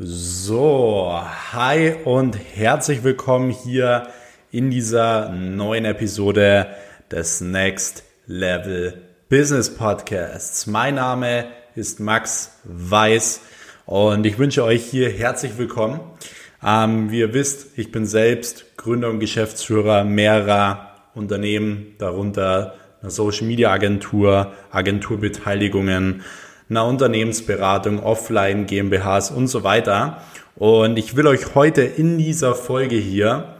So, hi und herzlich willkommen hier in dieser neuen Episode des Next Level Business Podcasts. Mein Name ist Max Weiß und ich wünsche euch hier herzlich willkommen. Ähm, wie ihr wisst, ich bin selbst Gründer und Geschäftsführer mehrerer Unternehmen, darunter einer Social Media Agentur, Agenturbeteiligungen, einer Unternehmensberatung, Offline, GmbHs und so weiter. Und ich will euch heute in dieser Folge hier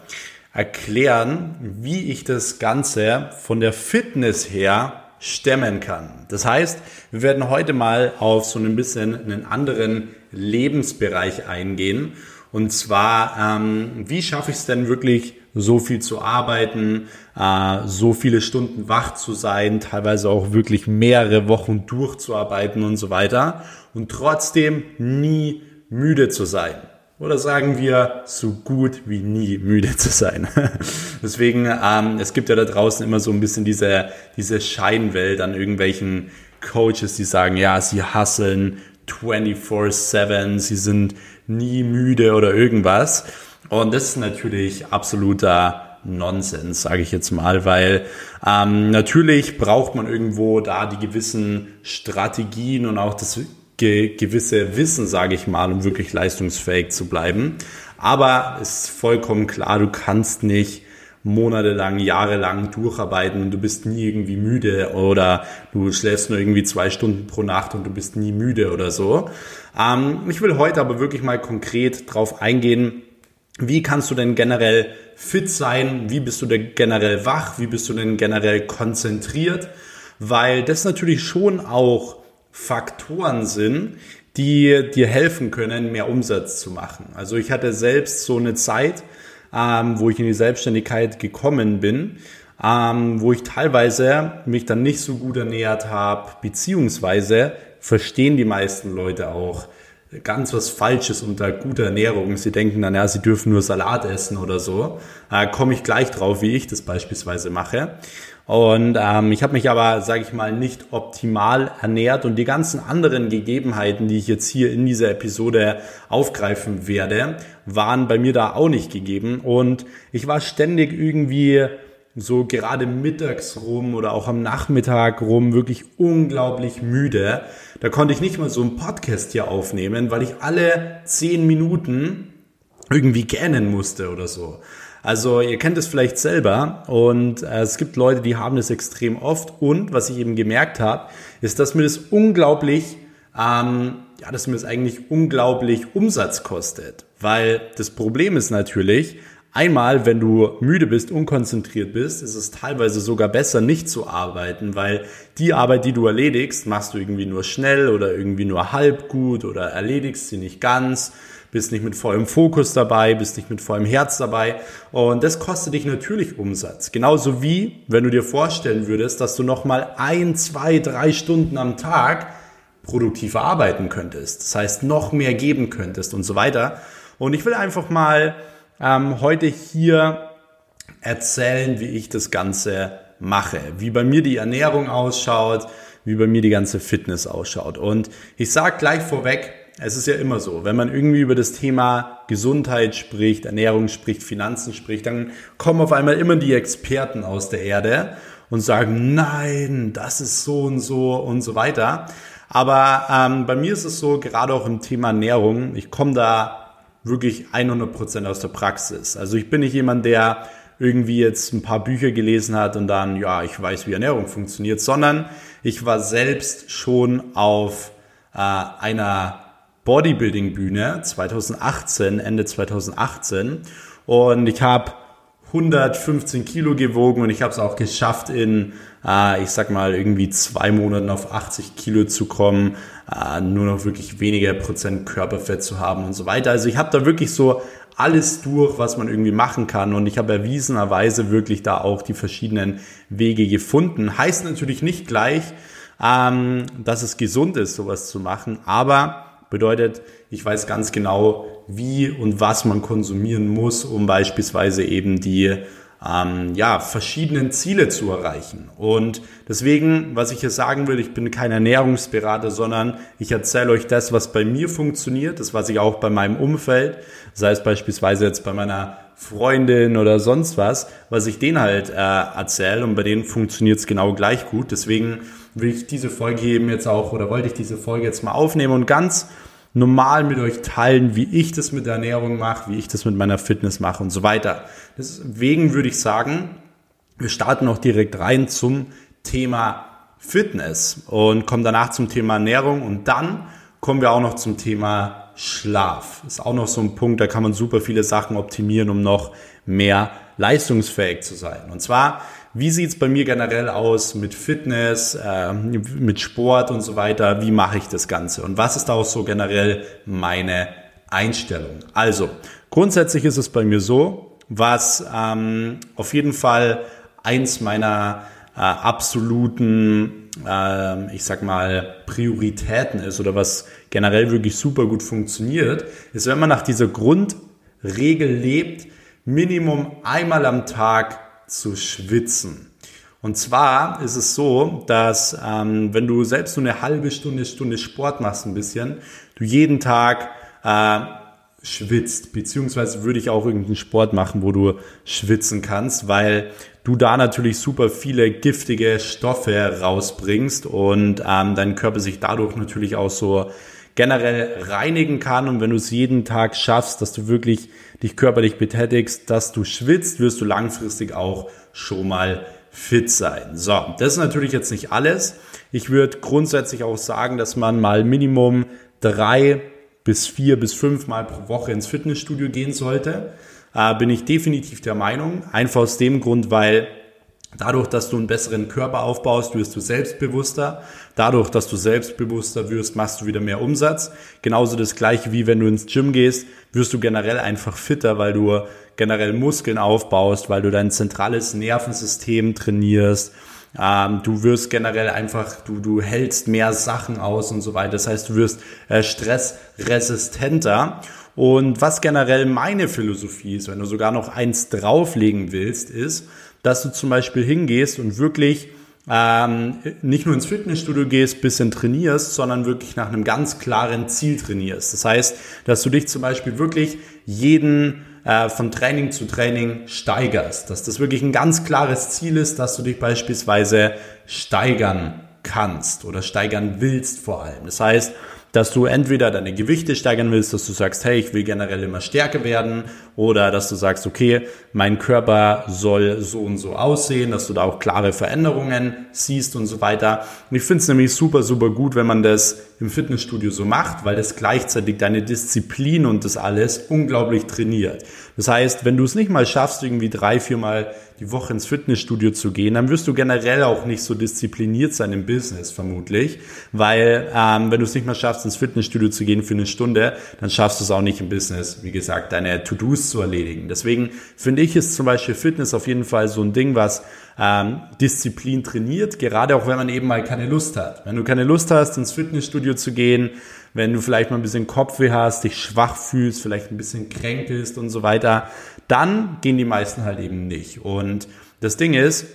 erklären, wie ich das Ganze von der Fitness her stemmen kann. Das heißt, wir werden heute mal auf so ein bisschen einen anderen Lebensbereich eingehen. Und zwar, ähm, wie schaffe ich es denn wirklich so viel zu arbeiten, äh, so viele Stunden wach zu sein, teilweise auch wirklich mehrere Wochen durchzuarbeiten und so weiter und trotzdem nie müde zu sein. Oder sagen wir, so gut wie nie müde zu sein. Deswegen, ähm, es gibt ja da draußen immer so ein bisschen diese, diese Scheinwelt an irgendwelchen Coaches, die sagen, ja, sie hasseln 24-7, sie sind nie müde oder irgendwas. Und das ist natürlich absoluter Nonsens, sage ich jetzt mal, weil ähm, natürlich braucht man irgendwo da die gewissen Strategien und auch das ge gewisse Wissen, sage ich mal, um wirklich leistungsfähig zu bleiben. Aber es ist vollkommen klar, du kannst nicht monatelang, jahrelang durcharbeiten und du bist nie irgendwie müde oder du schläfst nur irgendwie zwei Stunden pro Nacht und du bist nie müde oder so. Ähm, ich will heute aber wirklich mal konkret drauf eingehen, wie kannst du denn generell fit sein? Wie bist du denn generell wach? Wie bist du denn generell konzentriert? Weil das natürlich schon auch Faktoren sind, die dir helfen können, mehr Umsatz zu machen. Also ich hatte selbst so eine Zeit, ähm, wo ich in die Selbstständigkeit gekommen bin, ähm, wo ich teilweise mich dann nicht so gut ernährt habe, beziehungsweise verstehen die meisten Leute auch, ganz was Falsches unter guter Ernährung. Sie denken dann, ja, sie dürfen nur Salat essen oder so. Äh, Komme ich gleich drauf, wie ich das beispielsweise mache. Und ähm, ich habe mich aber, sage ich mal, nicht optimal ernährt und die ganzen anderen Gegebenheiten, die ich jetzt hier in dieser Episode aufgreifen werde, waren bei mir da auch nicht gegeben. Und ich war ständig irgendwie so gerade mittags rum oder auch am Nachmittag rum wirklich unglaublich müde. Da konnte ich nicht mal so einen Podcast hier aufnehmen, weil ich alle zehn Minuten irgendwie gähnen musste oder so. Also ihr kennt es vielleicht selber und äh, es gibt Leute, die haben das extrem oft und was ich eben gemerkt habe, ist, dass mir das unglaublich, ähm, ja, dass mir das eigentlich unglaublich Umsatz kostet, weil das Problem ist natürlich, Einmal, wenn du müde bist, unkonzentriert bist, ist es teilweise sogar besser, nicht zu arbeiten, weil die Arbeit, die du erledigst, machst du irgendwie nur schnell oder irgendwie nur halb gut oder erledigst sie nicht ganz, bist nicht mit vollem Fokus dabei, bist nicht mit vollem Herz dabei und das kostet dich natürlich Umsatz. Genauso wie, wenn du dir vorstellen würdest, dass du nochmal ein, zwei, drei Stunden am Tag produktiver arbeiten könntest. Das heißt, noch mehr geben könntest und so weiter. Und ich will einfach mal ähm, heute hier erzählen, wie ich das Ganze mache, wie bei mir die Ernährung ausschaut, wie bei mir die ganze Fitness ausschaut. Und ich sage gleich vorweg, es ist ja immer so, wenn man irgendwie über das Thema Gesundheit spricht, Ernährung spricht, Finanzen spricht, dann kommen auf einmal immer die Experten aus der Erde und sagen, nein, das ist so und so und so weiter. Aber ähm, bei mir ist es so, gerade auch im Thema Ernährung, ich komme da wirklich 100% aus der Praxis. Also ich bin nicht jemand, der irgendwie jetzt ein paar Bücher gelesen hat und dann, ja, ich weiß, wie Ernährung funktioniert, sondern ich war selbst schon auf äh, einer Bodybuilding-Bühne 2018, Ende 2018 und ich habe 115 Kilo gewogen und ich habe es auch geschafft, in, äh, ich sag mal, irgendwie zwei Monaten auf 80 Kilo zu kommen, äh, nur noch wirklich weniger Prozent Körperfett zu haben und so weiter. Also ich habe da wirklich so alles durch, was man irgendwie machen kann und ich habe erwiesenerweise wirklich da auch die verschiedenen Wege gefunden. Heißt natürlich nicht gleich, ähm, dass es gesund ist, sowas zu machen, aber bedeutet, ich weiß ganz genau, wie und was man konsumieren muss, um beispielsweise eben die ähm, ja, verschiedenen Ziele zu erreichen. Und deswegen, was ich hier sagen will, ich bin kein Ernährungsberater, sondern ich erzähle euch das, was bei mir funktioniert, das, was ich auch bei meinem Umfeld, sei es beispielsweise jetzt bei meiner Freundin oder sonst was, was ich denen halt äh, erzähle und bei denen funktioniert es genau gleich gut. Deswegen will ich diese Folge eben jetzt auch oder wollte ich diese Folge jetzt mal aufnehmen und ganz normal mit euch teilen, wie ich das mit der Ernährung mache, wie ich das mit meiner Fitness mache und so weiter. Deswegen würde ich sagen, wir starten auch direkt rein zum Thema Fitness und kommen danach zum Thema Ernährung und dann kommen wir auch noch zum Thema Schlaf. Ist auch noch so ein Punkt, da kann man super viele Sachen optimieren, um noch mehr leistungsfähig zu sein. Und zwar wie sieht es bei mir generell aus mit Fitness, äh, mit Sport und so weiter? Wie mache ich das Ganze? Und was ist auch so generell meine Einstellung? Also, grundsätzlich ist es bei mir so, was ähm, auf jeden Fall eins meiner äh, absoluten, äh, ich sag mal, Prioritäten ist oder was generell wirklich super gut funktioniert, ist, wenn man nach dieser Grundregel lebt, Minimum einmal am Tag zu schwitzen. Und zwar ist es so, dass ähm, wenn du selbst nur eine halbe Stunde, Stunde Sport machst ein bisschen, du jeden Tag äh, schwitzt, beziehungsweise würde ich auch irgendeinen Sport machen, wo du schwitzen kannst, weil du da natürlich super viele giftige Stoffe rausbringst und ähm, dein Körper sich dadurch natürlich auch so generell reinigen kann. Und wenn du es jeden Tag schaffst, dass du wirklich dich körperlich betätigst, dass du schwitzt, wirst du langfristig auch schon mal fit sein. So, das ist natürlich jetzt nicht alles. Ich würde grundsätzlich auch sagen, dass man mal Minimum drei bis vier bis fünf Mal pro Woche ins Fitnessstudio gehen sollte. Äh, bin ich definitiv der Meinung. Einfach aus dem Grund, weil Dadurch, dass du einen besseren Körper aufbaust, wirst du selbstbewusster. Dadurch, dass du selbstbewusster wirst, machst du wieder mehr Umsatz. Genauso das gleiche wie wenn du ins Gym gehst, wirst du generell einfach fitter, weil du generell Muskeln aufbaust, weil du dein zentrales Nervensystem trainierst. Ähm, du wirst generell einfach, du, du hältst mehr Sachen aus und so weiter. Das heißt, du wirst äh, stressresistenter. Und was generell meine Philosophie ist, wenn du sogar noch eins drauflegen willst, ist, dass du zum Beispiel hingehst und wirklich ähm, nicht nur ins Fitnessstudio gehst, bisschen trainierst, sondern wirklich nach einem ganz klaren Ziel trainierst. Das heißt, dass du dich zum Beispiel wirklich jeden äh, von Training zu Training steigerst. Dass das wirklich ein ganz klares Ziel ist, dass du dich beispielsweise steigern kannst oder steigern willst vor allem. Das heißt, dass du entweder deine Gewichte steigern willst, dass du sagst, hey, ich will generell immer stärker werden oder dass du sagst, okay, mein Körper soll so und so aussehen, dass du da auch klare Veränderungen siehst und so weiter. Und ich finde es nämlich super, super gut, wenn man das im Fitnessstudio so macht, weil das gleichzeitig deine Disziplin und das alles unglaublich trainiert. Das heißt, wenn du es nicht mal schaffst, irgendwie drei, viermal die Woche ins Fitnessstudio zu gehen, dann wirst du generell auch nicht so diszipliniert sein im Business vermutlich, weil ähm, wenn du es nicht mal schaffst, ins Fitnessstudio zu gehen für eine Stunde, dann schaffst du es auch nicht im Business, wie gesagt, deine To-Dos zu erledigen. Deswegen finde ich, ist zum Beispiel Fitness auf jeden Fall so ein Ding, was ähm, Disziplin trainiert, gerade auch wenn man eben mal keine Lust hat. Wenn du keine Lust hast, ins Fitnessstudio zu gehen, wenn du vielleicht mal ein bisschen Kopfweh hast, dich schwach fühlst, vielleicht ein bisschen kränkelst und so weiter, dann gehen die meisten halt eben nicht. Und das Ding ist,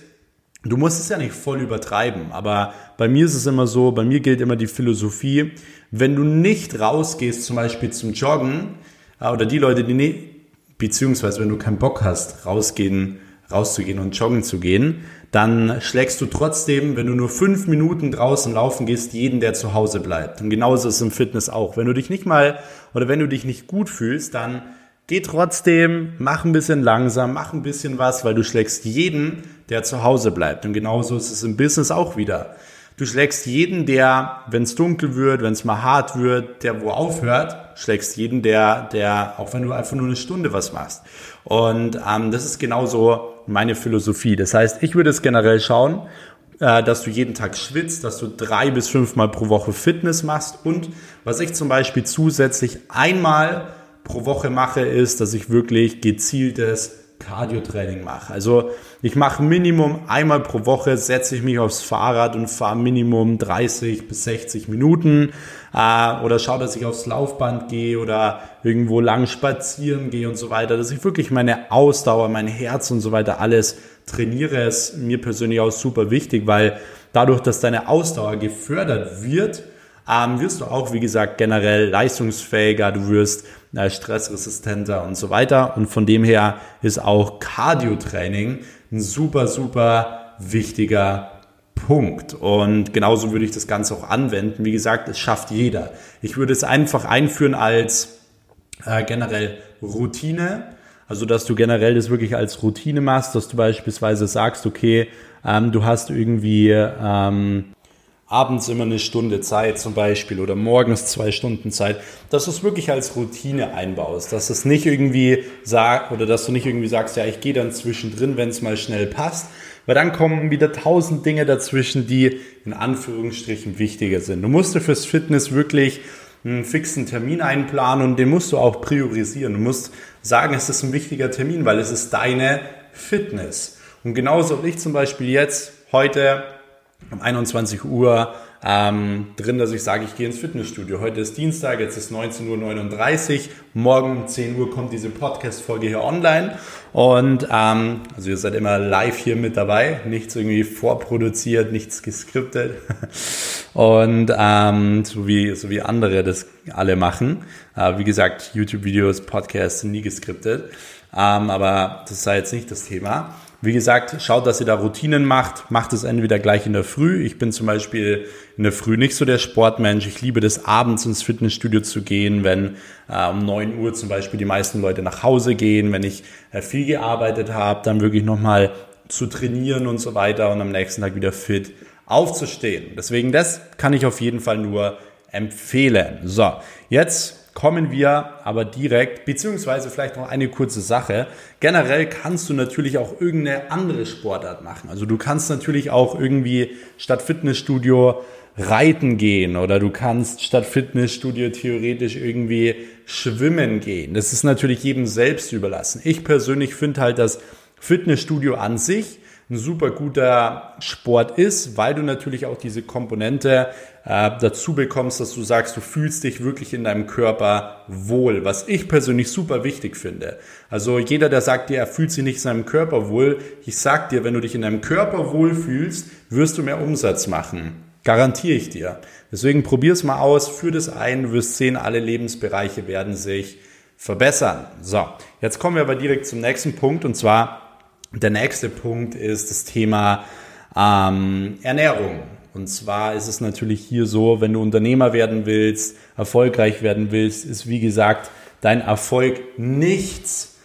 du musst es ja nicht voll übertreiben, aber bei mir ist es immer so, bei mir gilt immer die Philosophie, wenn du nicht rausgehst, zum Beispiel zum Joggen, äh, oder die Leute, die nicht, beziehungsweise wenn du keinen Bock hast, rausgehen, rauszugehen und joggen zu gehen, dann schlägst du trotzdem, wenn du nur fünf Minuten draußen laufen gehst, jeden, der zu Hause bleibt. Und genauso ist es im Fitness auch. Wenn du dich nicht mal oder wenn du dich nicht gut fühlst, dann geh trotzdem, mach ein bisschen langsam, mach ein bisschen was, weil du schlägst jeden, der zu Hause bleibt. Und genauso ist es im Business auch wieder. Du schlägst jeden, der, wenn es dunkel wird, wenn es mal hart wird, der wo aufhört, schlägst jeden, der, der, auch wenn du einfach nur eine Stunde was machst. Und ähm, das ist genauso meine Philosophie. Das heißt, ich würde es generell schauen, äh, dass du jeden Tag schwitzt, dass du drei bis fünfmal pro Woche Fitness machst und was ich zum Beispiel zusätzlich einmal pro Woche mache, ist, dass ich wirklich gezieltes Cardio-Training mache. Also ich mache Minimum einmal pro Woche, setze ich mich aufs Fahrrad und fahre Minimum 30 bis 60 Minuten äh, oder schaue, dass ich aufs Laufband gehe oder irgendwo lang spazieren gehe und so weiter, dass ich wirklich meine Ausdauer, mein Herz und so weiter alles trainiere, ist mir persönlich auch super wichtig, weil dadurch, dass deine Ausdauer gefördert wird, ähm, wirst du auch, wie gesagt, generell leistungsfähiger, du wirst äh, stressresistenter und so weiter. Und von dem her ist auch Cardio-Training ein super, super wichtiger Punkt. Und genauso würde ich das Ganze auch anwenden. Wie gesagt, es schafft jeder. Ich würde es einfach einführen als äh, generell Routine. Also, dass du generell das wirklich als Routine machst, dass du beispielsweise sagst, okay, ähm, du hast irgendwie ähm, abends immer eine Stunde Zeit zum Beispiel oder morgens zwei Stunden Zeit, dass du es wirklich als Routine einbaust, dass es nicht irgendwie sagt oder dass du nicht irgendwie sagst, ja, ich gehe dann zwischendrin, wenn es mal schnell passt, weil dann kommen wieder tausend Dinge dazwischen, die in Anführungsstrichen wichtiger sind. Du musst dir fürs Fitness wirklich einen fixen Termin einplanen und den musst du auch priorisieren. Du musst sagen, es ist ein wichtiger Termin, weil es ist deine Fitness. Und genauso habe ich zum Beispiel jetzt heute um 21 Uhr ähm, drin, dass ich sage, ich gehe ins Fitnessstudio. Heute ist Dienstag, jetzt ist 19.39 Uhr. Morgen um 10 Uhr kommt diese Podcast-Folge hier online. Und ähm, also ihr seid immer live hier mit dabei, nichts irgendwie vorproduziert, nichts geskriptet. Und ähm, so, wie, so wie andere das alle machen. Äh, wie gesagt, YouTube-Videos, Podcasts sind nie geskriptet. Ähm, aber das sei jetzt nicht das Thema. Wie gesagt, schaut, dass ihr da Routinen macht. Macht es entweder gleich in der Früh. Ich bin zum Beispiel in der Früh nicht so der Sportmensch. Ich liebe das abends ins Fitnessstudio zu gehen, wenn äh, um neun Uhr zum Beispiel die meisten Leute nach Hause gehen, wenn ich äh, viel gearbeitet habe, dann wirklich nochmal zu trainieren und so weiter und am nächsten Tag wieder fit aufzustehen. Deswegen das kann ich auf jeden Fall nur empfehlen. So, jetzt kommen wir aber direkt, beziehungsweise vielleicht noch eine kurze Sache. Generell kannst du natürlich auch irgendeine andere Sportart machen. Also du kannst natürlich auch irgendwie statt Fitnessstudio reiten gehen oder du kannst statt Fitnessstudio theoretisch irgendwie schwimmen gehen. Das ist natürlich jedem selbst überlassen. Ich persönlich finde halt, dass Fitnessstudio an sich ein super guter Sport ist, weil du natürlich auch diese Komponente äh, dazu bekommst, dass du sagst, du fühlst dich wirklich in deinem Körper wohl, was ich persönlich super wichtig finde. Also jeder, der sagt dir, er fühlt sich nicht in seinem Körper wohl, ich sag dir, wenn du dich in deinem Körper wohl fühlst, wirst du mehr Umsatz machen. Garantiere ich dir. Deswegen probier's mal aus, führ das ein, du wirst sehen, alle Lebensbereiche werden sich verbessern. So, jetzt kommen wir aber direkt zum nächsten Punkt und zwar der nächste Punkt ist das Thema ähm, Ernährung. Und zwar ist es natürlich hier so, wenn du Unternehmer werden willst, erfolgreich werden willst, ist wie gesagt dein Erfolg nichts,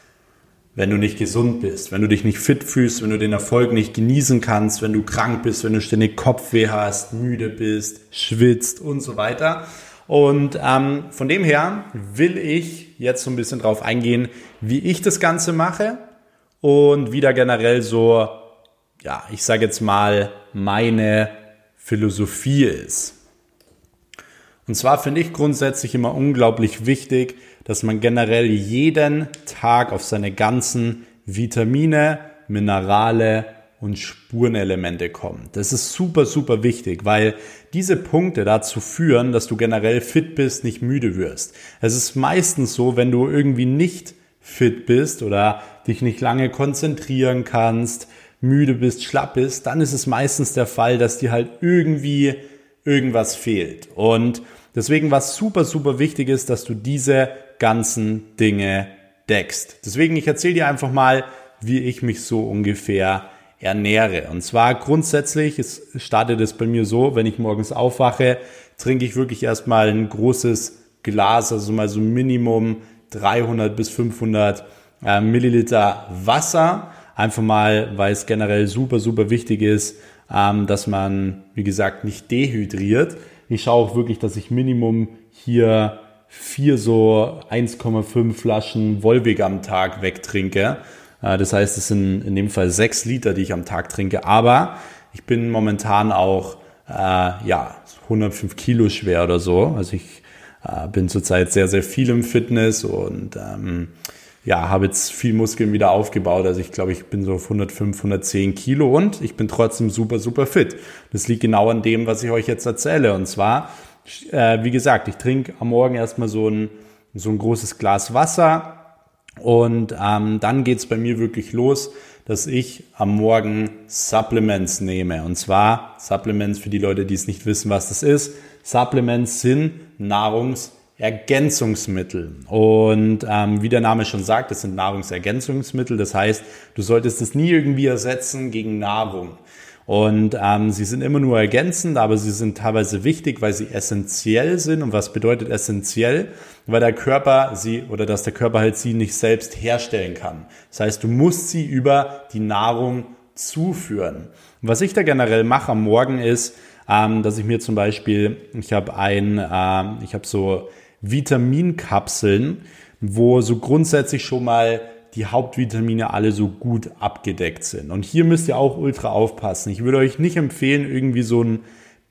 wenn du nicht gesund bist, wenn du dich nicht fit fühlst, wenn du den Erfolg nicht genießen kannst, wenn du krank bist, wenn du ständig Kopfweh hast, müde bist, schwitzt und so weiter. Und ähm, von dem her will ich jetzt so ein bisschen drauf eingehen, wie ich das Ganze mache und wieder generell so, ja, ich sage jetzt mal, meine Philosophie ist. Und zwar finde ich grundsätzlich immer unglaublich wichtig, dass man generell jeden Tag auf seine ganzen Vitamine, Minerale und Spurenelemente kommt. Das ist super, super wichtig, weil diese Punkte dazu führen, dass du generell fit bist, nicht müde wirst. Es ist meistens so, wenn du irgendwie nicht fit bist oder dich nicht lange konzentrieren kannst, müde bist, schlapp bist, dann ist es meistens der Fall, dass dir halt irgendwie irgendwas fehlt. Und deswegen was super, super wichtig ist, dass du diese ganzen Dinge deckst. Deswegen, ich erzähle dir einfach mal, wie ich mich so ungefähr ernähre. Und zwar grundsätzlich, es startet es bei mir so, wenn ich morgens aufwache, trinke ich wirklich erstmal ein großes Glas, also mal so Minimum 300 bis 500 äh, Milliliter Wasser. Einfach mal, weil es generell super, super wichtig ist, ähm, dass man, wie gesagt, nicht dehydriert. Ich schaue auch wirklich, dass ich Minimum hier vier so 1,5 Flaschen Wolwig am Tag wegtrinke. Äh, das heißt, es sind in dem Fall sechs Liter, die ich am Tag trinke. Aber ich bin momentan auch äh, ja 105 Kilo schwer oder so. Also ich äh, bin zurzeit sehr, sehr viel im Fitness und ähm, ja, habe jetzt viel Muskeln wieder aufgebaut. Also ich glaube, ich bin so auf 105, 110 Kilo und ich bin trotzdem super, super fit. Das liegt genau an dem, was ich euch jetzt erzähle. Und zwar, äh, wie gesagt, ich trinke am Morgen erstmal so ein, so ein großes Glas Wasser und ähm, dann geht's bei mir wirklich los, dass ich am Morgen Supplements nehme. Und zwar Supplements für die Leute, die es nicht wissen, was das ist. Supplements sind Nahrungsergänzungsmittel. Und ähm, wie der Name schon sagt, das sind Nahrungsergänzungsmittel. Das heißt, du solltest es nie irgendwie ersetzen gegen Nahrung. Und ähm, sie sind immer nur ergänzend, aber sie sind teilweise wichtig, weil sie essentiell sind. Und was bedeutet essentiell? Weil der Körper sie oder dass der Körper halt sie nicht selbst herstellen kann. Das heißt, du musst sie über die Nahrung zuführen. Und was ich da generell mache am Morgen ist, ähm, dass ich mir zum Beispiel, ich habe ein, ähm, ich habe so Vitaminkapseln, wo so grundsätzlich schon mal die Hauptvitamine alle so gut abgedeckt sind. Und hier müsst ihr auch ultra aufpassen. Ich würde euch nicht empfehlen, irgendwie so ein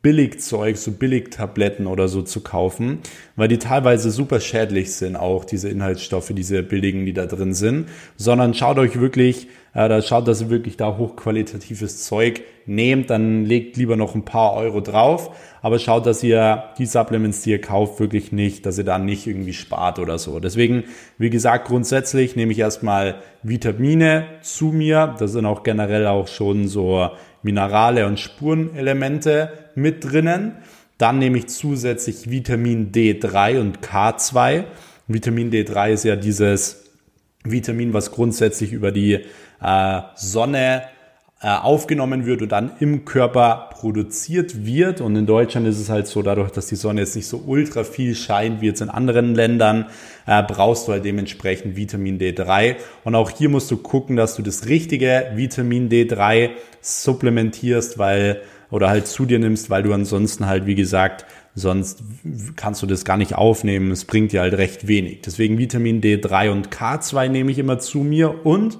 Billigzeug, so Billigtabletten oder so zu kaufen, weil die teilweise super schädlich sind, auch diese Inhaltsstoffe, diese billigen, die da drin sind, sondern schaut euch wirklich, äh, da schaut, dass ihr wirklich da hochqualitatives Zeug nehmt, dann legt lieber noch ein paar Euro drauf, aber schaut, dass ihr die Supplements, die ihr kauft, wirklich nicht, dass ihr da nicht irgendwie spart oder so. Deswegen, wie gesagt, grundsätzlich nehme ich erstmal Vitamine zu mir, das sind auch generell auch schon so Minerale und Spurenelemente mit drinnen. Dann nehme ich zusätzlich Vitamin D3 und K2. Vitamin D3 ist ja dieses Vitamin, was grundsätzlich über die äh, Sonne äh, aufgenommen wird und dann im Körper produziert wird. Und in Deutschland ist es halt so, dadurch, dass die Sonne jetzt nicht so ultra viel scheint wie jetzt in anderen Ländern, äh, brauchst du halt dementsprechend Vitamin D3. Und auch hier musst du gucken, dass du das richtige Vitamin D3 supplementierst, weil oder halt zu dir nimmst, weil du ansonsten halt, wie gesagt, sonst kannst du das gar nicht aufnehmen. Es bringt dir halt recht wenig. Deswegen Vitamin D3 und K2 nehme ich immer zu mir und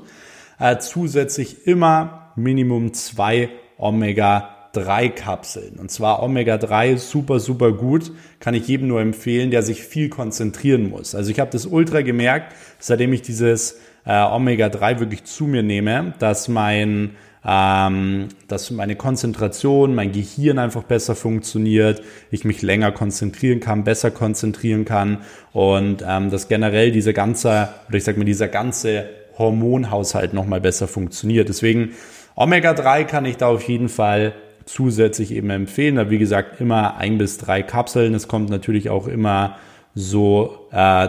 äh, zusätzlich immer Minimum zwei Omega-3-Kapseln. Und zwar Omega-3 super, super gut. Kann ich jedem nur empfehlen, der sich viel konzentrieren muss. Also ich habe das ultra gemerkt, seitdem ich dieses äh, Omega-3 wirklich zu mir nehme, dass mein ähm, dass meine Konzentration, mein Gehirn einfach besser funktioniert, ich mich länger konzentrieren kann, besser konzentrieren kann und ähm, dass generell diese ganze, oder ich sag mal, dieser ganze Hormonhaushalt nochmal besser funktioniert. Deswegen Omega-3 kann ich da auf jeden Fall zusätzlich eben empfehlen. Da wie gesagt immer ein bis drei Kapseln. Es kommt natürlich auch immer so, äh,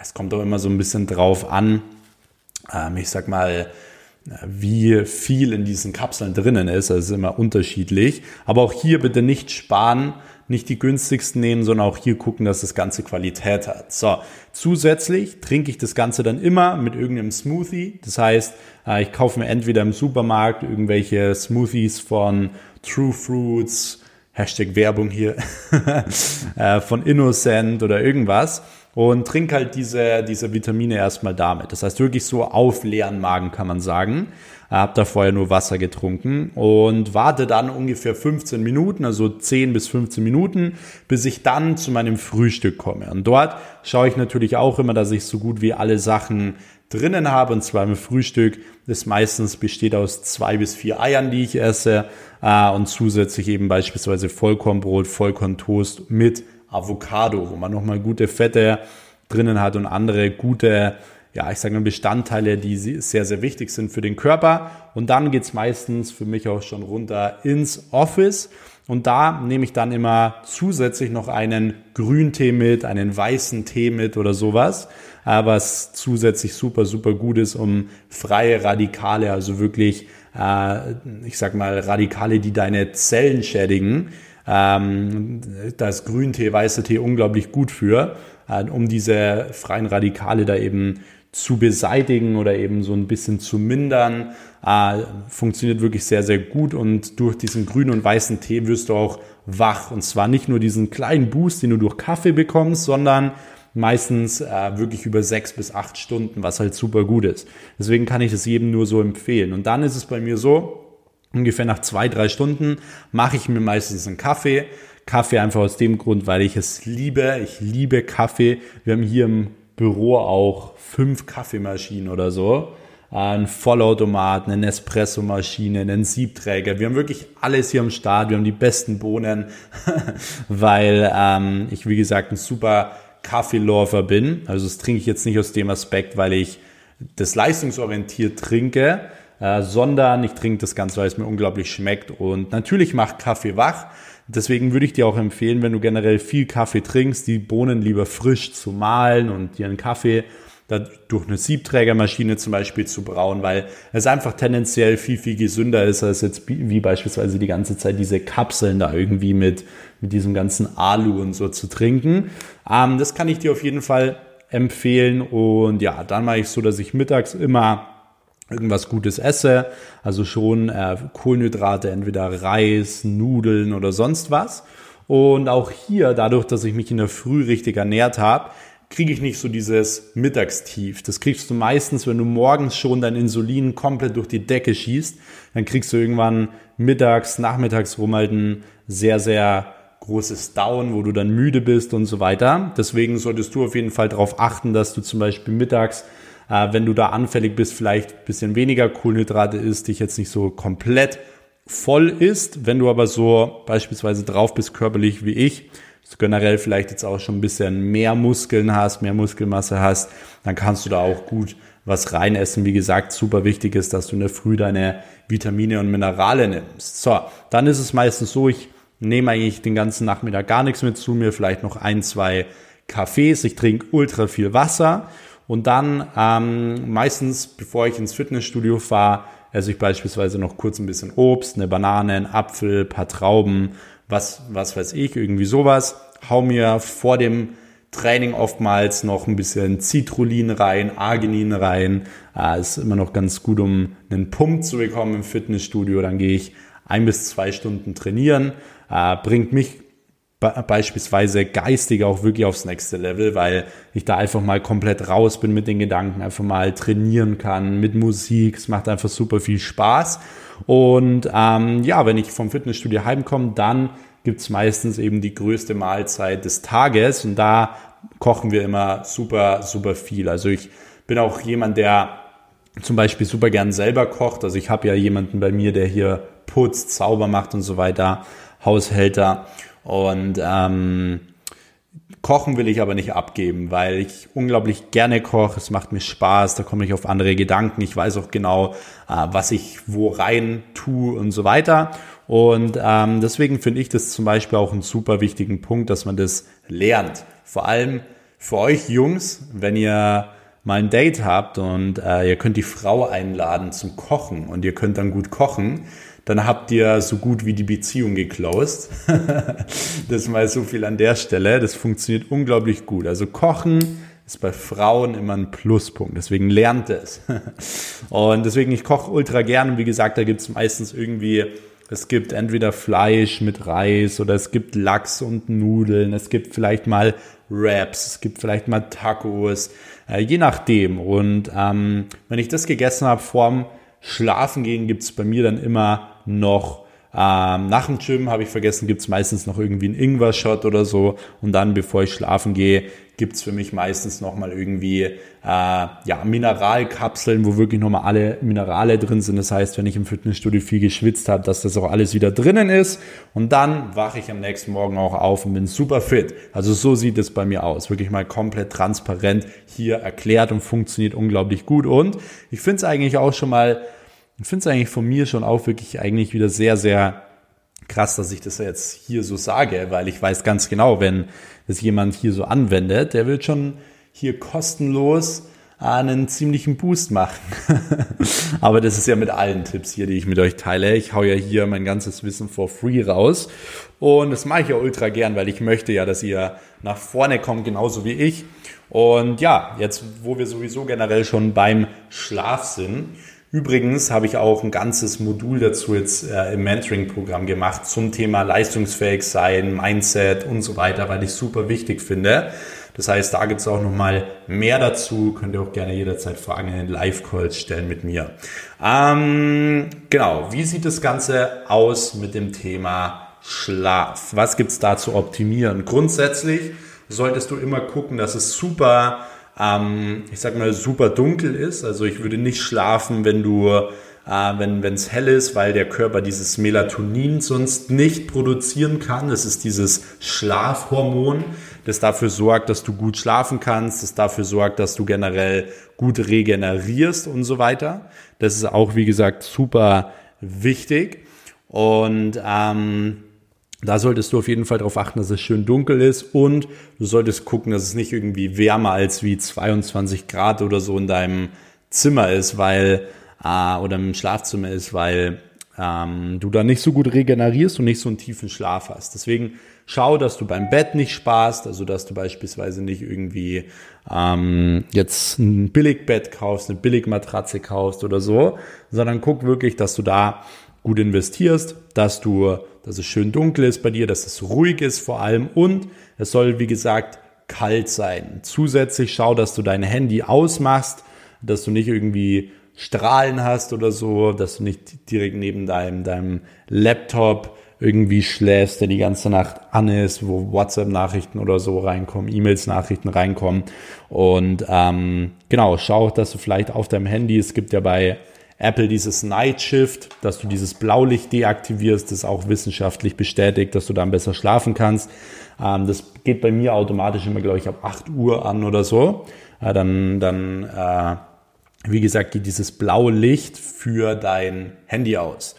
es kommt auch immer so ein bisschen drauf an. Ähm, ich sag mal, wie viel in diesen Kapseln drinnen ist. Das ist immer unterschiedlich. Aber auch hier bitte nicht sparen, nicht die günstigsten nehmen, sondern auch hier gucken, dass das Ganze Qualität hat. So, zusätzlich trinke ich das Ganze dann immer mit irgendeinem Smoothie. Das heißt, äh, ich kaufe mir entweder im Supermarkt irgendwelche Smoothies von True Fruits, Hashtag Werbung hier, äh, von Innocent oder irgendwas und trink halt diese, diese Vitamine erstmal damit. Das heißt wirklich so auf leeren Magen kann man sagen. Hab da vorher nur Wasser getrunken und warte dann ungefähr 15 Minuten, also 10 bis 15 Minuten, bis ich dann zu meinem Frühstück komme. Und dort schaue ich natürlich auch immer, dass ich so gut wie alle Sachen drinnen habe. Und zwar im Frühstück das meistens besteht aus zwei bis vier Eiern, die ich esse äh, und zusätzlich eben beispielsweise Vollkornbrot, Vollkorntoast mit Avocado, wo man nochmal gute Fette drinnen hat und andere gute, ja, ich sage mal Bestandteile, die sehr, sehr wichtig sind für den Körper. Und dann geht's meistens für mich auch schon runter ins Office. Und da nehme ich dann immer zusätzlich noch einen Grüntee mit, einen weißen Tee mit oder sowas, äh, was zusätzlich super, super gut ist, um freie Radikale, also wirklich, äh, ich sag mal, Radikale, die deine Zellen schädigen, ähm, da ist Grüntee, weißer Tee unglaublich gut für, äh, um diese freien Radikale da eben zu beseitigen oder eben so ein bisschen zu mindern. Äh, funktioniert wirklich sehr, sehr gut und durch diesen grünen und weißen Tee wirst du auch wach. Und zwar nicht nur diesen kleinen Boost, den du durch Kaffee bekommst, sondern meistens äh, wirklich über sechs bis acht Stunden, was halt super gut ist. Deswegen kann ich das jedem nur so empfehlen. Und dann ist es bei mir so, ungefähr nach zwei, drei Stunden mache ich mir meistens einen Kaffee. Kaffee einfach aus dem Grund, weil ich es liebe. Ich liebe Kaffee. Wir haben hier im Büro auch fünf Kaffeemaschinen oder so ein Vollautomat, eine Nespresso-Maschine, einen Siebträger. Wir haben wirklich alles hier am Start. Wir haben die besten Bohnen, weil ähm, ich, wie gesagt, ein super Kaffeelorfer bin. Also das trinke ich jetzt nicht aus dem Aspekt, weil ich das leistungsorientiert trinke, äh, sondern ich trinke das Ganze, weil es mir unglaublich schmeckt. Und natürlich macht Kaffee wach. Deswegen würde ich dir auch empfehlen, wenn du generell viel Kaffee trinkst, die Bohnen lieber frisch zu mahlen und dir einen Kaffee durch eine Siebträgermaschine zum Beispiel zu brauen, weil es einfach tendenziell viel, viel gesünder ist, als jetzt wie beispielsweise die ganze Zeit diese Kapseln da irgendwie mit, mit diesem ganzen Alu und so zu trinken. Ähm, das kann ich dir auf jeden Fall empfehlen und ja, dann mache ich so, dass ich mittags immer irgendwas Gutes esse, also schon äh, Kohlenhydrate, entweder Reis, Nudeln oder sonst was. Und auch hier, dadurch, dass ich mich in der Früh richtig ernährt habe, kriege ich nicht so dieses Mittagstief. Das kriegst du meistens, wenn du morgens schon dein Insulin komplett durch die Decke schießt. Dann kriegst du irgendwann mittags, nachmittags rum halt ein sehr, sehr großes Down, wo du dann müde bist und so weiter. Deswegen solltest du auf jeden Fall darauf achten, dass du zum Beispiel mittags, äh, wenn du da anfällig bist, vielleicht ein bisschen weniger Kohlenhydrate isst, dich jetzt nicht so komplett voll isst. Wenn du aber so beispielsweise drauf bist körperlich wie ich, generell vielleicht jetzt auch schon ein bisschen mehr Muskeln hast, mehr Muskelmasse hast, dann kannst du da auch gut was reinessen. Wie gesagt, super wichtig ist, dass du in der Früh deine Vitamine und Minerale nimmst. So, dann ist es meistens so, ich nehme eigentlich den ganzen Nachmittag gar nichts mit zu mir, vielleicht noch ein, zwei Kaffees, ich trinke ultra viel Wasser und dann ähm, meistens, bevor ich ins Fitnessstudio fahre, esse ich beispielsweise noch kurz ein bisschen Obst, eine Banane, einen Apfel, paar Trauben was, was weiß ich, irgendwie sowas. Hau mir vor dem Training oftmals noch ein bisschen Citrullin rein, Arginin rein. Äh, ist immer noch ganz gut, um einen Pump zu bekommen im Fitnessstudio. Dann gehe ich ein bis zwei Stunden trainieren. Äh, bringt mich beispielsweise geistig auch wirklich aufs nächste Level, weil ich da einfach mal komplett raus bin mit den Gedanken, einfach mal trainieren kann mit Musik. Es macht einfach super viel Spaß. Und ähm, ja, wenn ich vom Fitnessstudio heimkomme, dann gibt's meistens eben die größte Mahlzeit des Tages und da kochen wir immer super, super viel. Also ich bin auch jemand, der zum Beispiel super gern selber kocht. Also ich habe ja jemanden bei mir, der hier putzt, sauber macht und so weiter, Haushälter. Und ähm, Kochen will ich aber nicht abgeben, weil ich unglaublich gerne koche. Es macht mir Spaß, da komme ich auf andere Gedanken. Ich weiß auch genau, äh, was ich wo rein tue und so weiter. Und ähm, deswegen finde ich das zum Beispiel auch einen super wichtigen Punkt, dass man das lernt. Vor allem für euch Jungs, wenn ihr mal ein Date habt und äh, ihr könnt die Frau einladen zum Kochen und ihr könnt dann gut kochen, dann habt ihr so gut wie die Beziehung geclosed. das mal so viel an der Stelle. Das funktioniert unglaublich gut. Also Kochen ist bei Frauen immer ein Pluspunkt. Deswegen lernt es. Und deswegen, ich koche ultra gern. Und wie gesagt, da gibt es meistens irgendwie, es gibt entweder Fleisch mit Reis oder es gibt Lachs und Nudeln. Es gibt vielleicht mal Wraps, es gibt vielleicht mal Tacos, äh, je nachdem. Und ähm, wenn ich das gegessen habe vorm Schlafen gehen, gibt's bei mir dann immer noch ähm, nach dem Gym habe ich vergessen, gibt's meistens noch irgendwie einen Ingwer-Shot oder so. Und dann, bevor ich schlafen gehe, gibt's für mich meistens nochmal irgendwie äh, ja, Mineralkapseln, wo wirklich nochmal alle Minerale drin sind. Das heißt, wenn ich im Fitnessstudio viel geschwitzt habe, dass das auch alles wieder drinnen ist. Und dann wache ich am nächsten Morgen auch auf und bin super fit. Also so sieht es bei mir aus. Wirklich mal komplett transparent hier erklärt und funktioniert unglaublich gut. Und ich finde es eigentlich auch schon mal und finde es eigentlich von mir schon auch wirklich eigentlich wieder sehr, sehr krass, dass ich das jetzt hier so sage, weil ich weiß ganz genau, wenn das jemand hier so anwendet, der wird schon hier kostenlos einen ziemlichen Boost machen. Aber das ist ja mit allen Tipps hier, die ich mit euch teile. Ich hau ja hier mein ganzes Wissen for free raus. Und das mache ich ja ultra gern, weil ich möchte ja, dass ihr nach vorne kommt, genauso wie ich. Und ja, jetzt, wo wir sowieso generell schon beim Schlaf sind, Übrigens habe ich auch ein ganzes Modul dazu jetzt äh, im Mentoring-Programm gemacht zum Thema leistungsfähig sein, Mindset und so weiter, weil ich super wichtig finde. Das heißt, da gibt es auch nochmal mehr dazu. Könnt ihr auch gerne jederzeit Fragen in den Live-Calls stellen mit mir. Ähm, genau, wie sieht das Ganze aus mit dem Thema Schlaf? Was gibt es da zu optimieren? Grundsätzlich solltest du immer gucken, dass es super ähm, ich sag mal, super dunkel ist. Also ich würde nicht schlafen, wenn du äh, wenn es hell ist, weil der Körper dieses Melatonin sonst nicht produzieren kann. Das ist dieses Schlafhormon, das dafür sorgt, dass du gut schlafen kannst, das dafür sorgt, dass du generell gut regenerierst und so weiter. Das ist auch, wie gesagt, super wichtig. Und ähm, da solltest du auf jeden Fall darauf achten, dass es schön dunkel ist und du solltest gucken, dass es nicht irgendwie wärmer als wie 22 Grad oder so in deinem Zimmer ist, weil äh, oder im Schlafzimmer ist, weil ähm, du da nicht so gut regenerierst und nicht so einen tiefen Schlaf hast. Deswegen schau, dass du beim Bett nicht sparst, also dass du beispielsweise nicht irgendwie ähm, jetzt ein Billigbett kaufst, eine Billigmatratze kaufst oder so, sondern guck wirklich, dass du da gut investierst, dass du, dass es schön dunkel ist bei dir, dass es ruhig ist vor allem und es soll, wie gesagt, kalt sein. Zusätzlich schau, dass du dein Handy ausmachst, dass du nicht irgendwie Strahlen hast oder so, dass du nicht direkt neben deinem, deinem Laptop irgendwie schläfst, der die ganze Nacht an ist, wo WhatsApp-Nachrichten oder so reinkommen, E-Mails-Nachrichten reinkommen. Und ähm, genau, schau, dass du vielleicht auf deinem Handy, es gibt ja bei Apple dieses Night Shift, dass du dieses Blaulicht deaktivierst, das ist auch wissenschaftlich bestätigt, dass du dann besser schlafen kannst. Ähm, das geht bei mir automatisch immer, glaube ich, ab 8 Uhr an oder so. Äh, dann, dann äh, wie gesagt, geht dieses blaue Licht für dein Handy aus.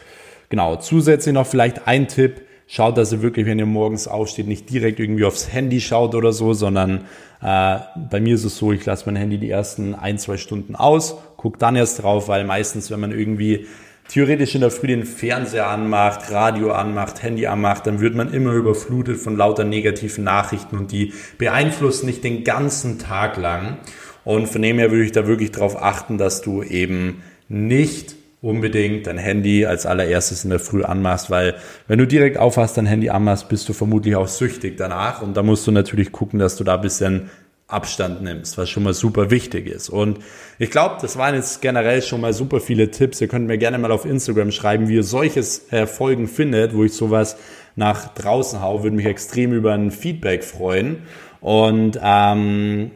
Genau, zusätzlich noch vielleicht ein Tipp, schaut, dass ihr wirklich, wenn ihr morgens aufsteht, nicht direkt irgendwie aufs Handy schaut oder so, sondern äh, bei mir ist es so, ich lasse mein Handy die ersten ein, zwei Stunden aus, guck dann erst drauf, weil meistens, wenn man irgendwie theoretisch in der Früh den Fernseher anmacht, Radio anmacht, Handy anmacht, dann wird man immer überflutet von lauter negativen Nachrichten und die beeinflussen nicht den ganzen Tag lang. Und von dem her würde ich da wirklich darauf achten, dass du eben nicht unbedingt dein Handy als allererstes in der Früh anmachst, weil wenn du direkt aufhast, dein Handy anmachst, bist du vermutlich auch süchtig danach und da musst du natürlich gucken, dass du da bisschen Abstand nimmst, was schon mal super wichtig ist. Und ich glaube, das waren jetzt generell schon mal super viele Tipps. Ihr könnt mir gerne mal auf Instagram schreiben, wie ihr solches äh, Folgen findet, wo ich sowas nach draußen hau. Würde mich extrem über ein Feedback freuen. Und ähm,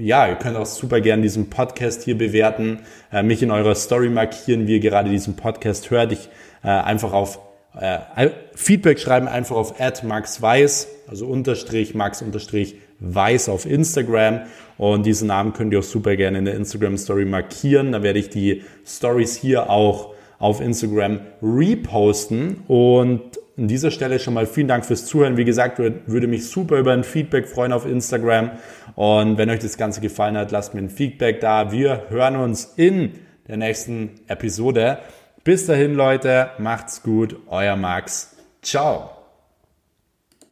ja, ihr könnt auch super gerne diesen Podcast hier bewerten, äh, mich in eurer Story markieren, wie ihr gerade diesen Podcast hört. Ich äh, einfach auf äh, Feedback schreiben, einfach auf @maxweiss, also unterstrich max unterstrich weiß auf Instagram. Und diesen Namen könnt ihr auch super gerne in der Instagram Story markieren. Da werde ich die Stories hier auch auf Instagram reposten und an dieser Stelle schon mal vielen Dank fürs Zuhören. Wie gesagt, würde mich super über ein Feedback freuen auf Instagram. Und wenn euch das Ganze gefallen hat, lasst mir ein Feedback da. Wir hören uns in der nächsten Episode. Bis dahin, Leute, macht's gut. Euer Max. Ciao.